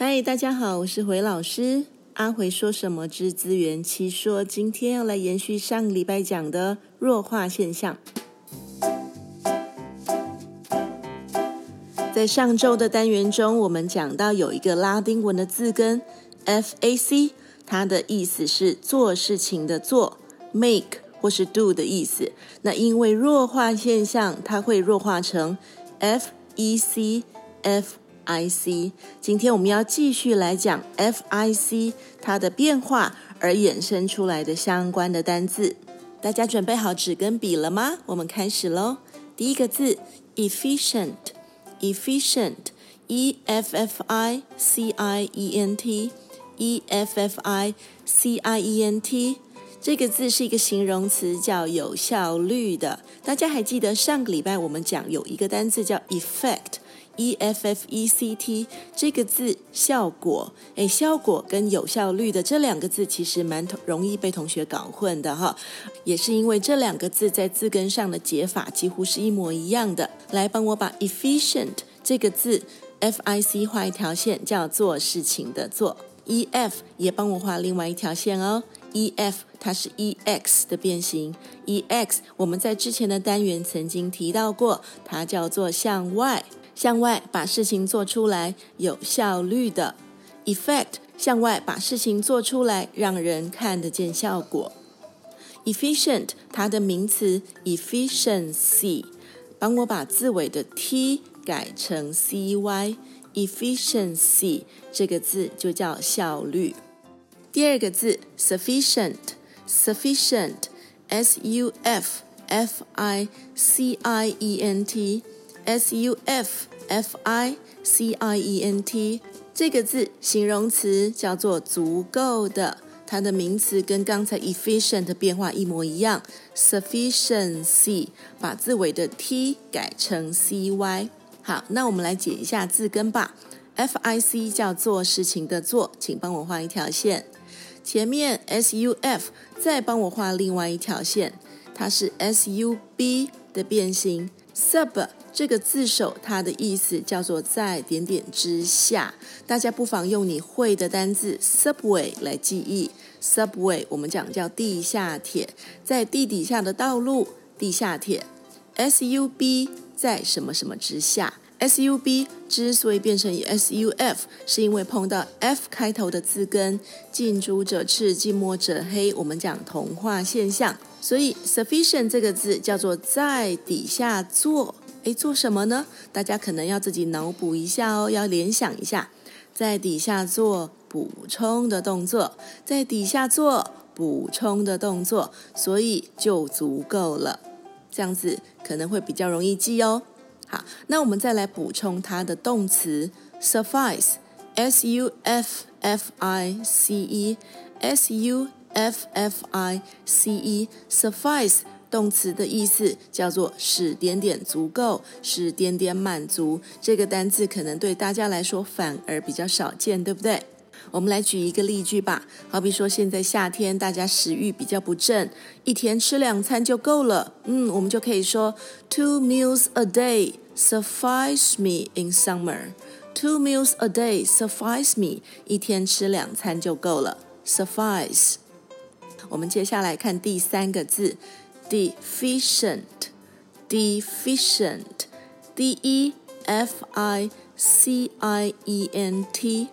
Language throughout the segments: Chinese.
嗨，大家好，我是回老师。阿回说什么之资源七说，今天要来延续上个礼拜讲的弱化现象。在上周的单元中，我们讲到有一个拉丁文的字根 FAC，它的意思是做事情的做，make 或是 do 的意思。那因为弱化现象，它会弱化成 FEC F。IC，今天我们要继续来讲 FIC 它的变化而衍生出来的相关的单字。大家准备好纸跟笔了吗？我们开始喽。第一个字 efficient，efficient，e f f i c i e n t，e f f i c i e n t，这个字是一个形容词，叫有效率的。大家还记得上个礼拜我们讲有一个单字叫 effect。E F F E C T 这个字效果，哎，效果跟有效率的这两个字其实蛮容易被同学搞混的哈，也是因为这两个字在字根上的解法几乎是一模一样的。来帮我把 efficient 这个字 F I C 画一条线，叫做事情的做。E F 也帮我画另外一条线哦。E F 它是 E X 的变形，E X 我们在之前的单元曾经提到过，它叫做向外。向外把事情做出来，有效率的 effect，向外把事情做出来，让人看得见效果。efficient，它的名词 efficiency，帮我把字尾的 t 改成 cy，efficiency 这个字就叫效率。第二个字 sufficient，sufficient，s u f f i c i e n t。S U F F I C I E N T 这个字形容词叫做足够的，它的名词跟刚才 efficient 变化一模一样。Sufficiency 把字尾的 t 改成 c y。好，那我们来解一下字根吧。F I C 叫做事情的做，请帮我画一条线。前面 S U F 再帮我画另外一条线，它是 S U B 的变形。Sub 这个字首，它的意思叫做在点点之下。大家不妨用你会的单字 subway 来记忆。subway 我们讲叫地下铁，在地底下的道路，地下铁。sub 在什么什么之下？sub 之所以变成 suf，是因为碰到 f 开头的字根，近朱者赤，近墨者黑。我们讲同化现象，所以 sufficient 这个字叫做在底下做。诶，做什么呢？大家可能要自己脑补一下哦，要联想一下，在底下做补充的动作，在底下做补充的动作，所以就足够了。这样子可能会比较容易记哦。好，那我们再来补充它的动词 suffice，s u f f i c e，s u f f i c e，suffice。动词的意思叫做使点点足够，使点点满足。这个单字可能对大家来说反而比较少见，对不对？我们来举一个例句吧。好比说，现在夏天大家食欲比较不振，一天吃两餐就够了。嗯，我们就可以说，Two meals a day suffice me in summer. Two meals a day suffice me. 一天吃两餐就够了。Suffice。我们接下来看第三个字。deficient, deficient, d e f i c i e n t,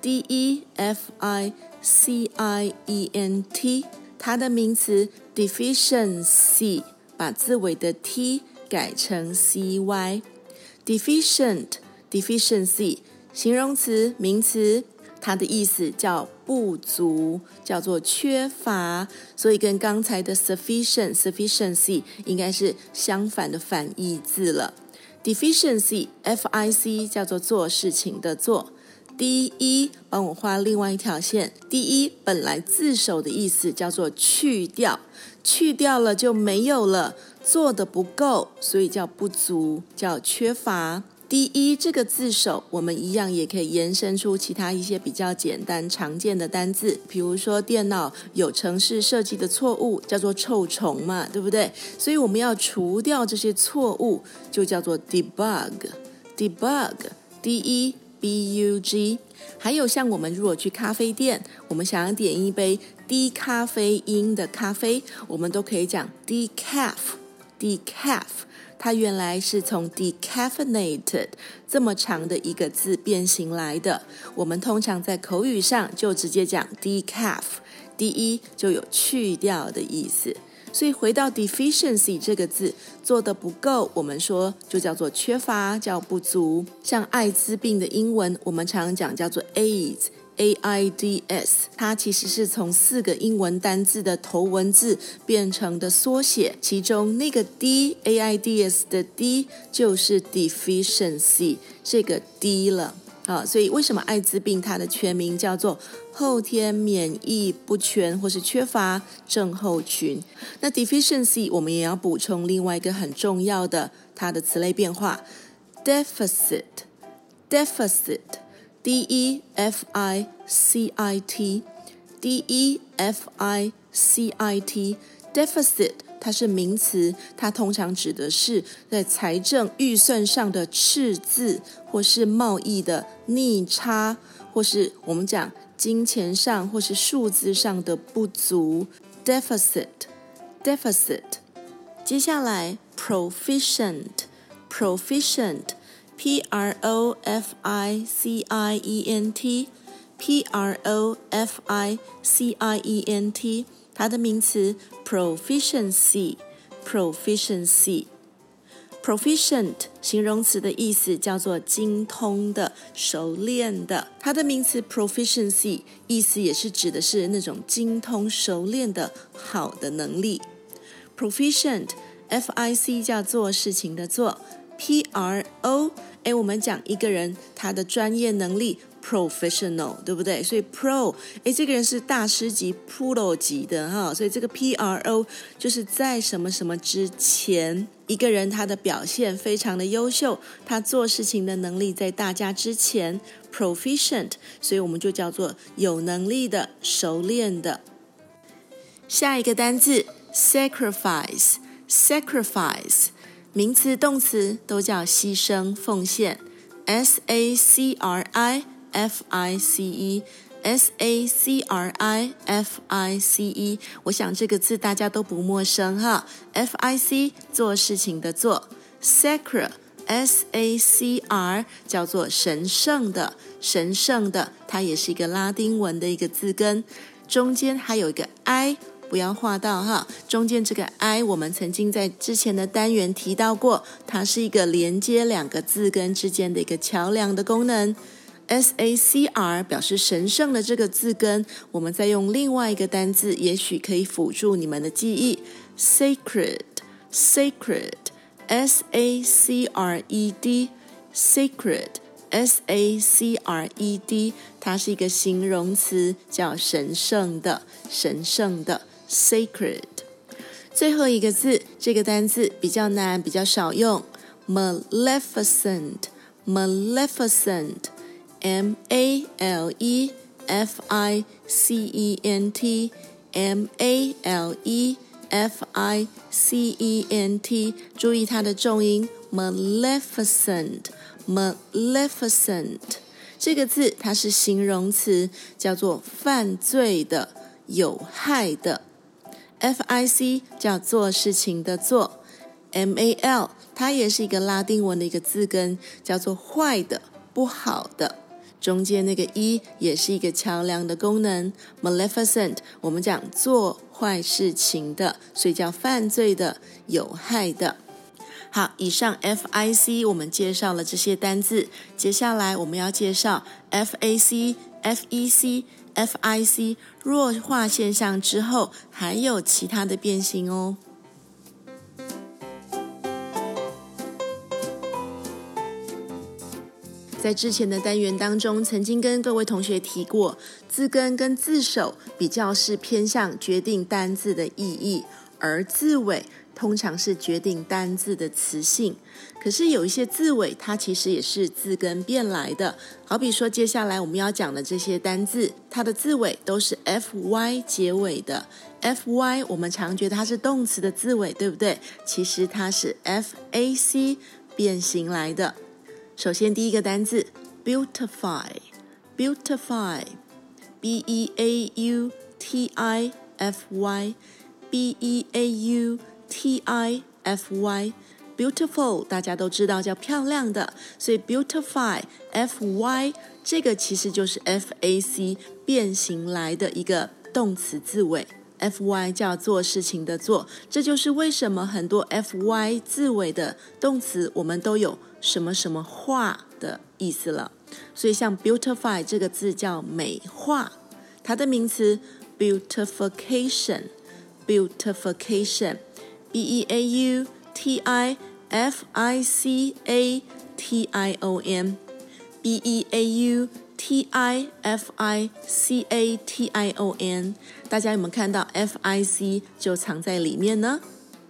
d e f i c i e n t，它的名词 deficiency，把字尾的 t 改成 c y。deficient, deficiency，形容词、名词。 它的意思叫不足，叫做缺乏，所以跟刚才的 sufficient sufficiency 应该是相反的反义字了。deficiency f i c 叫做做事情的做。d e 帮我画另外一条线。d e 本来自首的意思叫做去掉，去掉了就没有了，做得不够，所以叫不足，叫缺乏。第一，这个字首，我们一样也可以延伸出其他一些比较简单常见的单字，比如说电脑有程式设计的错误，叫做臭虫嘛，对不对？所以我们要除掉这些错误，就叫做 debug，debug，d e b u g。还有像我们如果去咖啡店，我们想要点一杯低咖啡因的咖啡，我们都可以讲 decaf，decaf。它原来是从 decaffeinated 这么长的一个字变形来的。我们通常在口语上就直接讲 decaf，de 就有去掉的意思。所以回到 deficiency 这个字，做得不够，我们说就叫做缺乏，叫不足。像艾滋病的英文，我们常常讲叫做 AIDS AIDS，它其实是从四个英文单字的头文字变成的缩写，其中那个 D A I D S 的 D 就是 deficiency 这个 D 了。啊，所以为什么艾滋病它的全名叫做后天免疫不全或是缺乏症候群？那 deficiency 我们也要补充另外一个很重要的它的词类变化，deficit，deficit d e f i c i t，d e f i c i t，deficit。它是名词，它通常指的是在财政预算上的赤字，或是贸易的逆差，或是我们讲金钱上或是数字上的不足。deficit，deficit。接下来，proficient，proficient Proficient, proficient，它的名词 proficiency，proficiency，proficient 形容词的意思叫做精通的、熟练的。它的名词 proficiency 意思也是指的是那种精通、熟练的好的能力。proficient，F-I-C 叫做事情的做，P-R-O，哎，我们讲一个人他的专业能力。Professional，对不对？所以 Pro，哎，这个人是大师级、Pro 级的哈。所以这个 P-R-O 就是在什么什么之前，一个人他的表现非常的优秀，他做事情的能力在大家之前，Proficient，所以我们就叫做有能力的、熟练的。下一个单字，Sacrifice，Sacrifice，名词、动词都叫牺牲、奉献，S-A-C-R-I。F I C E，S A C R I F I C E，我想这个字大家都不陌生哈。F I C 做事情的做，Sacred，S A C R 叫做神圣的，神圣的，它也是一个拉丁文的一个字根，中间还有一个 I，不要划到哈。中间这个 I，我们曾经在之前的单元提到过，它是一个连接两个字根之间的一个桥梁的功能。S A C R 表示神圣的这个字根，我们再用另外一个单字，也许可以辅助你们的记忆。Sacred，Sacred，S A C R E D，Sacred，S A C R E D，它是一个形容词，叫神圣的、神圣的。Sacred。最后一个字，这个单字比较难，比较少用。Maleficent，Maleficent。M A L E F I C E N T M A L E F I C E N T，注意它的重音，Maleficent，Maleficent，这个字它是形容词，叫做犯罪的、有害的。F I C 叫做事情的做，M A L 它也是一个拉丁文的一个字根，叫做坏的、不好的。中间那个一也是一个桥梁的功能，maleficent，我们讲做坏事情的，所以叫犯罪的、有害的。好，以上 F I C 我们介绍了这些单字，接下来我们要介绍 F A C、F E C f i c 弱化现象之后还有其他的变形哦。在之前的单元当中，曾经跟各位同学提过，字根跟字首比较是偏向决定单字的意义，而字尾通常是决定单字的词性。可是有一些字尾，它其实也是字根变来的。好比说，接下来我们要讲的这些单字，它的字尾都是 fy 结尾的。fy 我们常觉得它是动词的字尾，对不对？其实它是 fac 变形来的。首先，第一个单字 beautify，beautify，b e a u t i f y，b e a u t i f y，beautiful 大家都知道叫漂亮的，所以 beautify，f y 这个其实就是 f a c 变形来的一个动词字尾。F Y 叫做事情的做，这就是为什么很多 F Y 字尾的动词，我们都有什么什么化的意思了。所以像 beautify 这个字叫美化，它的名词 beautification，beautification beautification，beautification，b e a u t i f i c a t i o n，b e a u。T I F I C A T I O N，大家有没有看到 F I C 就藏在里面呢？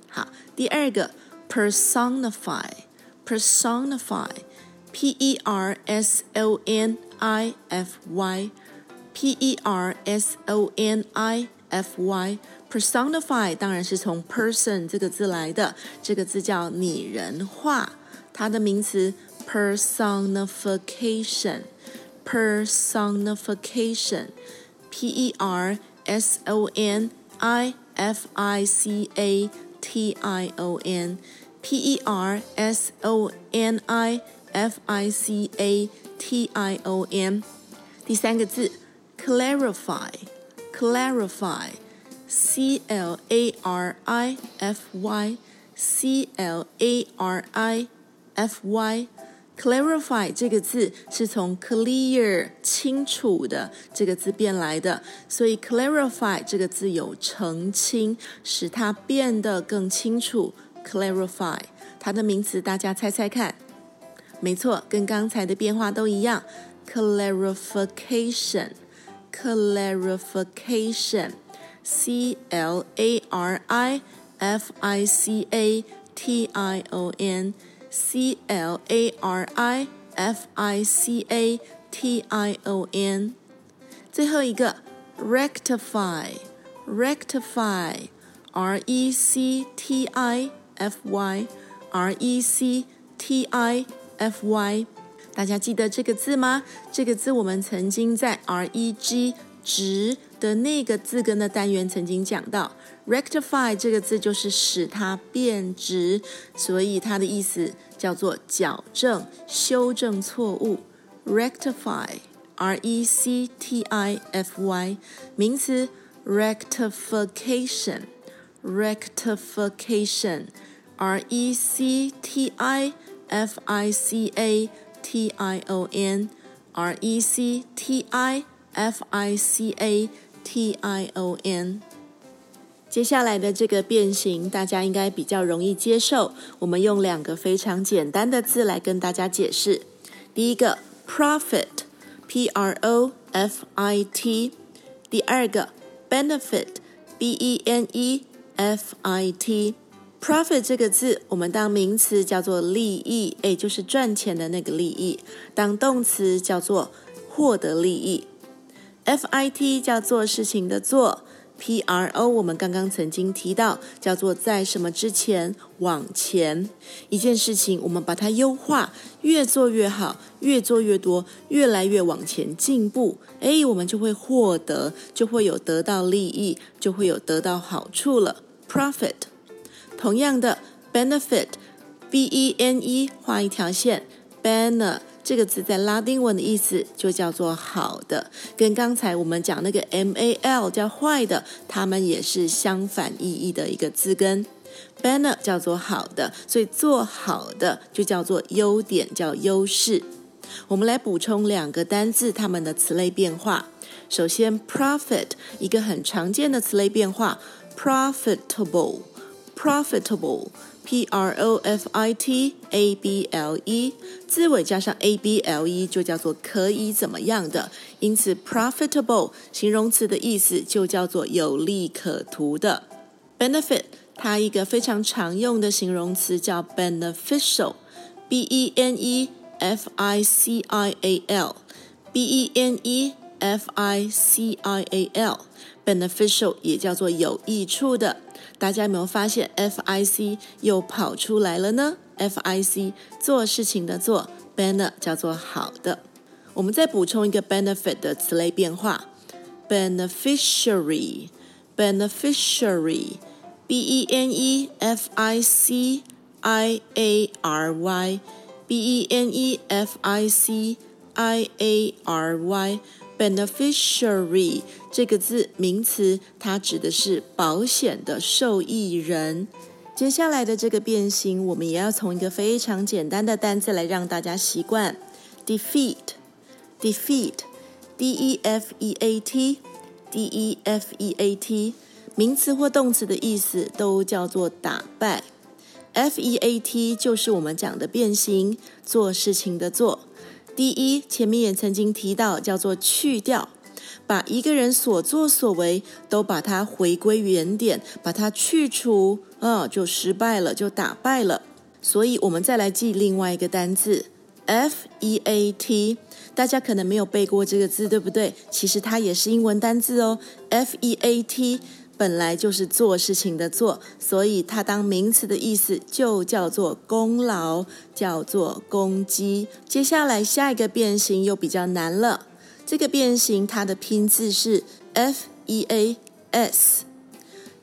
好，第二个 personify，personify，P E R S O N I F Y，P E R S O N I F Personify 当然是从 person 这个字来的，这个字叫拟人化，它的名词 personification。personification, P E R S O N I F I C A T I O N, P E R S O N I F I C A T I O N。第三个字，clarify, clarify, C L A R I F Y, C L A R I F Y。Clarify 这个字是从 clear 清楚的这个字变来的，所以 clarify 这个字有澄清，使它变得更清楚。Clarify 它的名词，大家猜猜看？没错，跟刚才的变化都一样。Clarification，clarification，C L A R I F I C A T I O N。C L A R I F I C A T I O N，最后一个 rectify，rectify，R E C T I F Y，R E C T I F Y，大家记得这个字吗？这个字我们曾经在 R E G 直 的那个字根的单元曾经讲到，rectify 这个字就是使它变直，所以它的意思叫做矫正、修正错误。rectify，r e c t i f y，名词，rectification，rectification，r e c t i f i c a t i o n，r e c t i f i c a。T I o n, r e c t i f I c a, T I O N，。接下来的这个变形，大家应该比较容易接受。我们用两个非常简单的字来跟大家解释。第一个，profit，P-R-O-F-I-T；第二个，benefit，B-E-N-E-F-I-T。profit 这个字，我们当名词叫做利益，诶，就是赚钱的那个利益；当动词叫做获得利益。F-I-T 叫做事情的做。P R O，我们刚刚曾经提到，叫做在什么之前往前一件事情，我们把它优化，越做越好，越做越多，越来越往前进步，哎，我们就会获得，就会有得到利益，就会有得到好处了。Profit，同样的，benefit，B E N E，画一条线，banner。这个字在拉丁文的意思就叫做好的，跟刚才我们讲那个 mal 叫坏的，它们也是相反意义的一个字根。banner 叫做好的，所以做好的就叫做优点，叫优势。我们来补充两个单字，它们的词类变化。首先，profit 一个很常见的词类变化，profitable，profitable。P R O F I T A B L E 字尾加上 A B L E 就叫做可以怎么样的，因此 profitable 形容词的意思就叫做有利可图的。Benefit 它一个非常常用的形容词叫 beneficial，B E N E F I C I A L，B E N E F I C I A L，beneficial 也叫做有益处的。大家有没有发现 F I C 又跑出来了呢？F I C 做事情的做，banner 叫做好的。我们再补充一个 benefit 的词类变化，beneficiary，beneficiary，B E N E F I C I A R Y，B E N E F I C I A R Y Beneficiary 这个字名词，它指的是保险的受益人。接下来的这个变形，我们也要从一个非常简单的单字来让大家习惯：defeat。defeat，d e f e a t，d e f e a t，名词或动词的意思都叫做打败。f e a t 就是我们讲的变形，做事情的做。第一，前面也曾经提到，叫做去掉，把一个人所作所为都把它回归原点，把它去除，啊、哦，就失败了，就打败了。所以，我们再来记另外一个单字，f e a t。大家可能没有背过这个字，对不对？其实它也是英文单字哦。F E A T 本来就是做事情的做，所以它当名词的意思就叫做功劳，叫做功绩。接下来下一个变形又比较难了，这个变形它的拼字是 F E A S。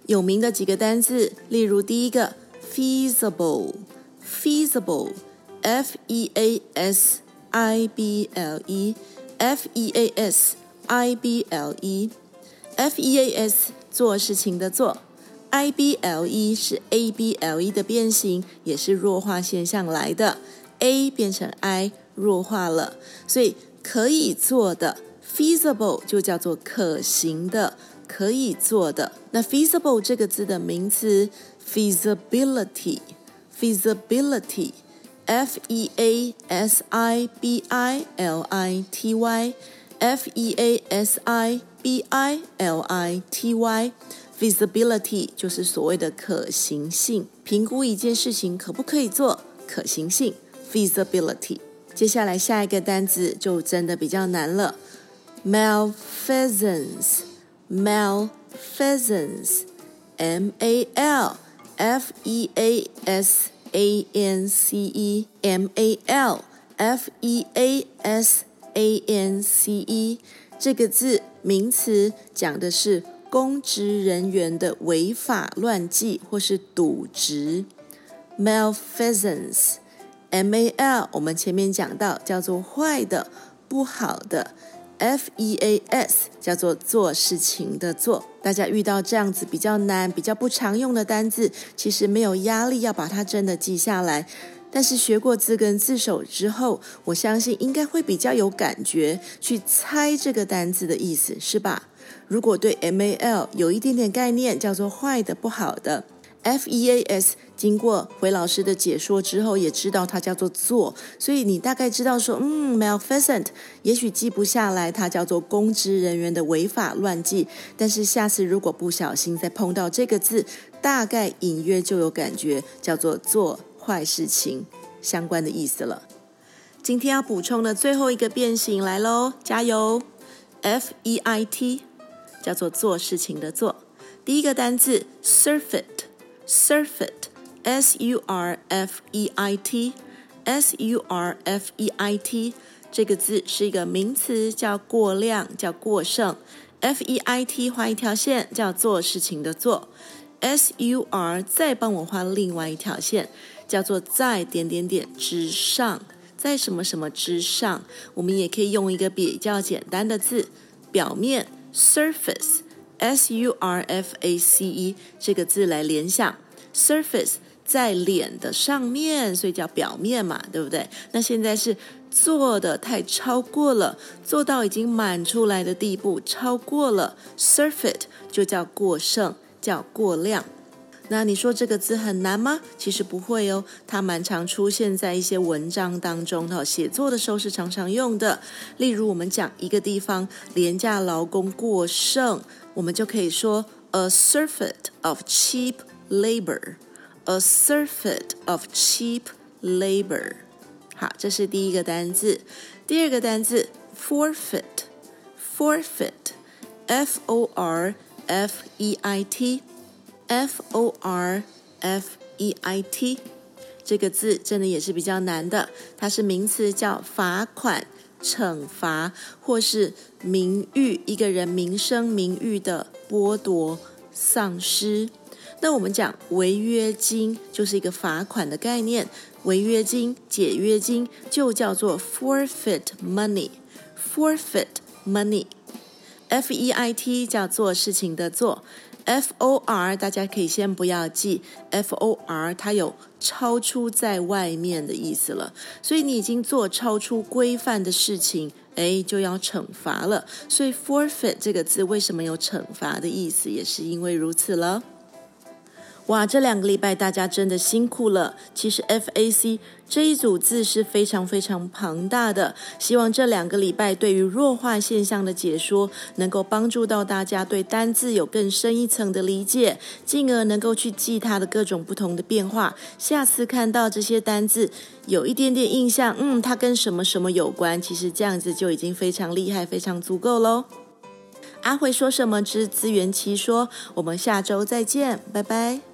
有名的几个单字，例如第一个 feasible，feasible，F E A S。I B L E F E A S I B L E F E A S 做事情的做，I B L E 是 A B L E 的变形，也是弱化现象来的，A 变成 I 弱化了，所以可以做的 feasible 就叫做可行的，可以做的。那 feasible 这个字的名词 feasibility，feasibility，f e a s i b i l i t y feasibility，feasibility 就是所谓的可行性，评估一件事情可不可以做，可行性 feasibility。接下来下一个单词就真的比较难了，malfeasance，malfeasance，M A L F E A S。A N C E M A L F E A S A N C E 这个字名词讲的是公职人员的违法乱纪或是渎职。Malfeasance M A L 我们前面讲到叫做坏的、不好的。F E A S 叫做做事情的做，大家遇到这样子比较难、比较不常用的单字，其实没有压力要把它真的记下来。但是学过字根字首之后，我相信应该会比较有感觉，去猜这个单字的意思，是吧？如果对 M A L 有一点点概念，叫做坏的、不好的。F E A S 经过回老师的解说之后，也知道它叫做做，所以你大概知道说，嗯，malfeasant，也许记不下来，它叫做公职人员的违法乱纪，但是下次如果不小心再碰到这个字，大概隐约就有感觉，叫做做坏事情相关的意思了。今天要补充的最后一个变形来喽，加油！F E I T 叫做做事情的做，第一个单字 surfeit。Surfeit，S U R F E I T，S U R F E I T，这个字是一个名词，叫过量，叫过剩。F E I T 画一条线，叫做事情的做。S U R 再帮我画另外一条线，叫做在点点点之上，在什么什么之上。我们也可以用一个比较简单的字，表面 surface。S U R F A C E 这个字来联想，surface 在脸的上面，所以叫表面嘛，对不对？那现在是做的太超过了，做到已经满出来的地步，超过了 surfeit 就叫过剩，叫过量。那你说这个字很难吗？其实不会哦，它蛮常出现在一些文章当中，哈，写作的时候是常常用的。例如我们讲一个地方廉价劳工过剩。我们就可以说 a surfeit of cheap labor，a surfeit of cheap labor。好，这是第一个单字。第二个单字，forfeit，forfeit，F-O-R-F-E-I-T Forfeit。这个字真的也是比较难的，它是名词，叫罚款、惩罚或是名誉一个人名声名誉的剥夺、丧失。那我们讲违约金就是一个罚款的概念，违约金、解约金就叫做 forfeit money，forfeit money，F E I T 叫做事情的做。F O R 大家可以先不要记，F O R 它有超出在外面的意思了，所以你已经做超出规范的事情，哎，就要惩罚了。所以 forfeit 这个字为什么有惩罚的意思，也是因为如此了。哇，这两个礼拜大家真的辛苦了。其实 FAC 这一组字是非常非常庞大的，希望这两个礼拜对于弱化现象的解说，能够帮助到大家对单字有更深一层的理解，进而能够去记它的各种不同的变化。下次看到这些单字，有一点点印象，嗯，它跟什么什么有关，其实这样子就已经非常厉害，非常足够喽。阿慧说什么之资源奇说，我们下周再见，拜拜。